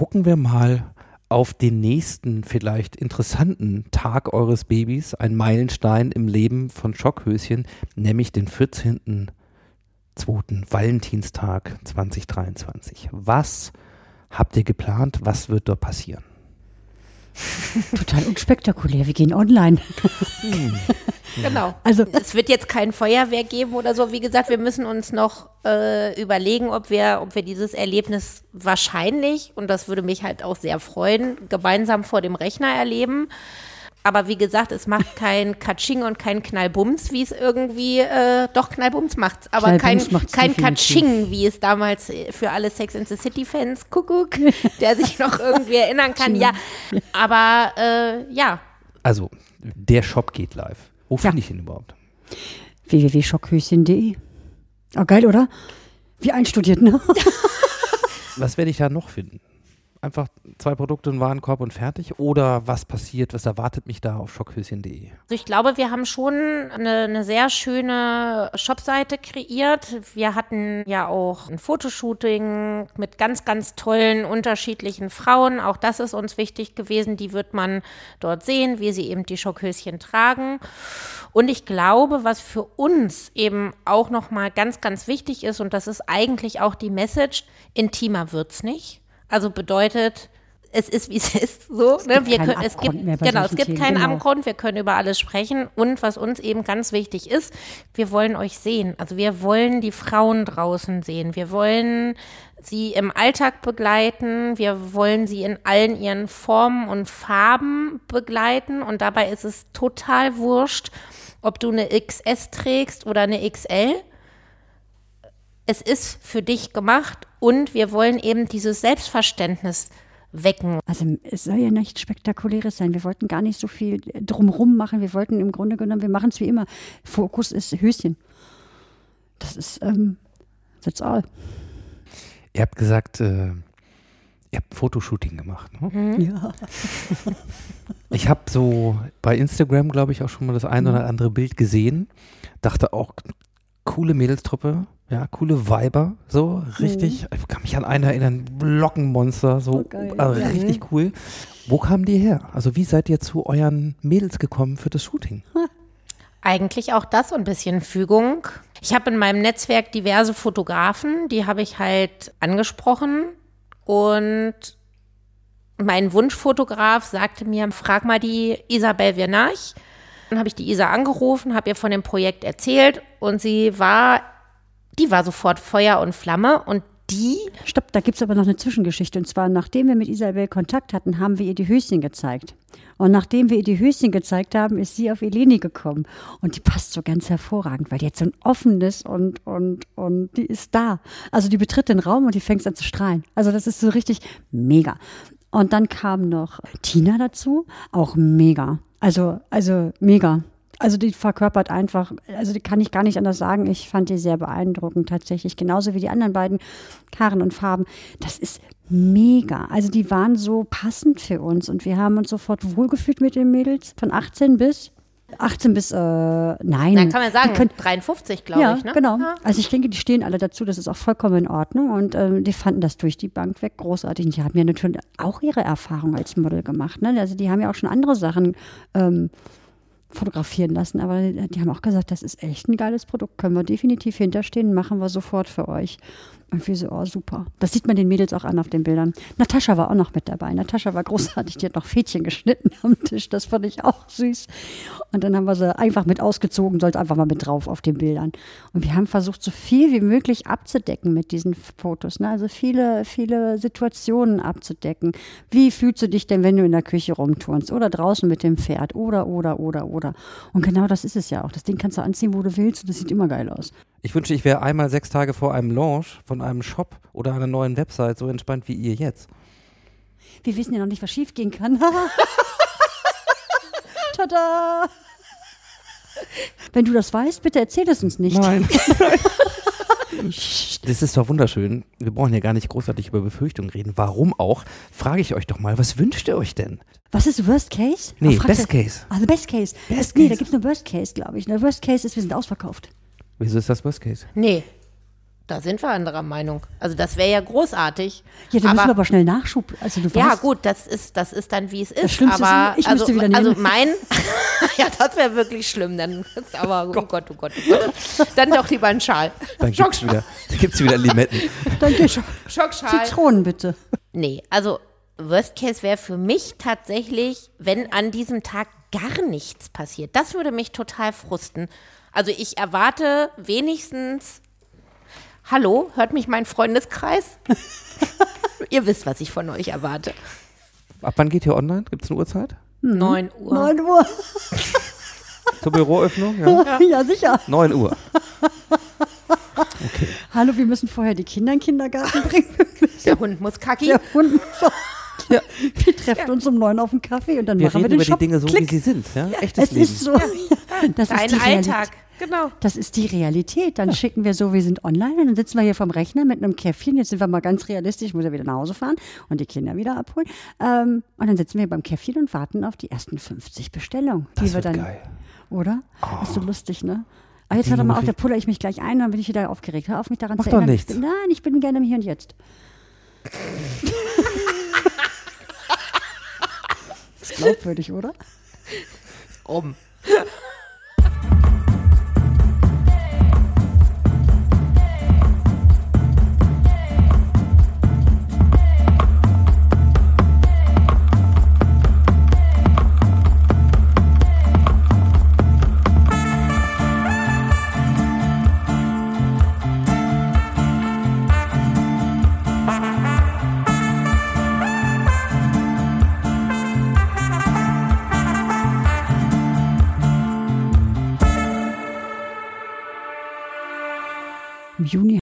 gucken wir mal auf den nächsten vielleicht interessanten Tag eures Babys, ein Meilenstein im Leben von Schockhöschen, nämlich den 14.2. Valentinstag 2023. Was habt ihr geplant? Was wird dort passieren? Total unspektakulär. Wir gehen online. Genau. Also es wird jetzt kein Feuerwehr geben oder so. Wie gesagt, wir müssen uns noch äh, überlegen, ob wir, ob wir dieses Erlebnis wahrscheinlich, und das würde mich halt auch sehr freuen, gemeinsam vor dem Rechner erleben. Aber wie gesagt, es macht kein Katsching und kein Knallbums, wie es irgendwie, äh, doch Knallbums macht's, aber kein, kein Katsching, wie es damals äh, für alle Sex and the City Fans, Kuckuck, der sich noch irgendwie erinnern kann. Ja, aber äh, ja. Also, der Shop geht live. Wo ja. finde ich ihn überhaupt? www.schockhöschen.de. Oh, geil, oder? Wie einstudiert, ne? Was werde ich da noch finden? Einfach zwei Produkte, einen Warenkorb und fertig? Oder was passiert, was erwartet mich da auf schockhöschen.de? Also ich glaube, wir haben schon eine, eine sehr schöne Shopseite kreiert. Wir hatten ja auch ein Fotoshooting mit ganz, ganz tollen unterschiedlichen Frauen. Auch das ist uns wichtig gewesen. Die wird man dort sehen, wie sie eben die Schockhöschen tragen. Und ich glaube, was für uns eben auch nochmal ganz, ganz wichtig ist, und das ist eigentlich auch die Message, intimer wird's nicht. Also bedeutet, es ist wie es ist so. Es ne? wir können, es gibt genau, es gibt keinen genau. Abgrund. Wir können über alles sprechen. Und was uns eben ganz wichtig ist, wir wollen euch sehen. Also wir wollen die Frauen draußen sehen. Wir wollen sie im Alltag begleiten. Wir wollen sie in allen ihren Formen und Farben begleiten. Und dabei ist es total wurscht, ob du eine XS trägst oder eine XL es ist für dich gemacht und wir wollen eben dieses Selbstverständnis wecken. Also es soll ja nichts Spektakuläres sein. Wir wollten gar nicht so viel drumrum machen. Wir wollten im Grunde genommen, wir machen es wie immer. Fokus ist Höschen. Das ist, ähm, that's all. Ihr habt gesagt, äh, ihr habt Fotoshooting gemacht, ne? Mhm. Ja. Ich habe so bei Instagram, glaube ich, auch schon mal das ein oder andere Bild gesehen. Dachte auch, coole Mädelstruppe. Ja, coole Weiber, so richtig. Mhm. Ich kann mich an einen erinnern, Lockenmonster, so oh, also richtig cool. Wo kamen die her? Also wie seid ihr zu euren Mädels gekommen für das Shooting? Eigentlich auch das so ein bisschen Fügung. Ich habe in meinem Netzwerk diverse Fotografen, die habe ich halt angesprochen und mein Wunschfotograf sagte mir, frag mal die Isabel Vernach. Dann habe ich die Isa angerufen, habe ihr von dem Projekt erzählt und sie war die war sofort Feuer und Flamme und die. Stopp, da gibt es aber noch eine Zwischengeschichte. Und zwar, nachdem wir mit Isabel Kontakt hatten, haben wir ihr die Höschen gezeigt. Und nachdem wir ihr die Höschen gezeigt haben, ist sie auf Eleni gekommen. Und die passt so ganz hervorragend, weil die hat so ein offenes und, und, und die ist da. Also die betritt den Raum und die fängt an zu strahlen. Also das ist so richtig mega. Und dann kam noch Tina dazu, auch mega. Also, also mega. Also die verkörpert einfach, also die kann ich gar nicht anders sagen. Ich fand die sehr beeindruckend tatsächlich, genauso wie die anderen beiden Karen und Farben. Das ist mega. Also die waren so passend für uns und wir haben uns sofort wohlgefühlt mit den Mädels von 18 bis 18 bis, äh, nein. Dann kann man sagen, können, 53, glaube ja, ich. Ne? genau. Ja. Also ich denke, die stehen alle dazu, das ist auch vollkommen in Ordnung und ähm, die fanden das durch die Bank weg großartig. Und die haben ja natürlich auch ihre Erfahrung als Model gemacht. Ne? Also die haben ja auch schon andere Sachen ähm, fotografieren lassen, aber die haben auch gesagt, das ist echt ein geiles Produkt, können wir definitiv hinterstehen, machen wir sofort für euch. Und wir so, oh super. Das sieht man den Mädels auch an auf den Bildern. Natascha war auch noch mit dabei. Natascha war großartig, die hat noch Fädchen geschnitten am Tisch. Das fand ich auch süß. Und dann haben wir sie einfach mit ausgezogen, sollte einfach mal mit drauf auf den Bildern. Und wir haben versucht, so viel wie möglich abzudecken mit diesen Fotos. Ne? Also viele, viele Situationen abzudecken. Wie fühlst du dich denn, wenn du in der Küche rumturnst oder draußen mit dem Pferd oder, oder, oder, oder. Und genau das ist es ja auch. Das Ding kannst du anziehen, wo du willst und das sieht immer geil aus. Ich wünsche, ich wäre einmal sechs Tage vor einem Launch von einem Shop oder einer neuen Website so entspannt wie ihr jetzt. Wir wissen ja noch nicht, was schief gehen kann. Tada! Wenn du das weißt, bitte erzähl es uns nicht. Nein. das ist doch wunderschön. Wir brauchen ja gar nicht großartig über Befürchtungen reden. Warum auch? Frage ich euch doch mal, was wünscht ihr euch denn? Was ist Worst Case? Nee, Best Case. Also Best Case. Best nee, Case. da gibt es nur Worst Case, glaube ich. Der Worst Case ist, wir sind ausverkauft. Wieso ist das Worst Case? Nee. Da sind wir anderer Meinung. Also das wäre ja großartig. Ja, dann müssen wir aber schnell Nachschub. Also du Ja, gut, das ist, das ist dann, wie es ist. Schlimmste aber ist, ich also, müsste wieder also nehmen. mein, ja, das wäre wirklich schlimm. Dann, aber oh Gott, oh Gott, oh Gott. Dann doch lieber ein Schal. Dann gibt's wieder, dann gibt's wieder Limetten. Danke, Sch- Schockschal. Zitronen bitte. Nee, also Worst Case wäre für mich tatsächlich, wenn an diesem Tag gar nichts passiert. Das würde mich total frusten. Also ich erwarte wenigstens, hallo, hört mich mein Freundeskreis? Ihr wisst, was ich von euch erwarte. Ab wann geht ihr online? Gibt es eine Uhrzeit? 9 Uhr. 9 Uhr. Zur Büroöffnung? Ja. Ja. sicher. 9 Uhr. Hallo, wir müssen vorher die Kinder in den Kindergarten bringen. Der Hund muss kacki. Der Hund. Ja. Wir treffen uns um neun auf dem Kaffee und dann Wir machen wir reden den über Shop. die Dinge so, Klick. wie sie sind. Ja? Echtes Es Leben. ist so. Das ist die Dein Realität. Alltag. Genau. Das ist die Realität. Dann schicken wir so, wir sind online und dann sitzen wir hier vom Rechner mit einem Käffchen. Jetzt sind wir mal ganz realistisch, ich muss ja wieder nach Hause fahren und die Kinder wieder abholen. Ähm, und dann sitzen wir beim Käffchen und warten auf die ersten 50 Bestellungen. die Das wir wird dann, geil. Oder? Ist so lustig, ne? Aber jetzt Die hör doch mal auf, da puller ich mich gleich ein, dann bin ich wieder aufgeregt. Hör auf, mich daran Mach zu doch erinnern. nichts. Ich bin, nein, ich bin gerne im Hier und Jetzt. ist glaubwürdig, oder? Um. Juni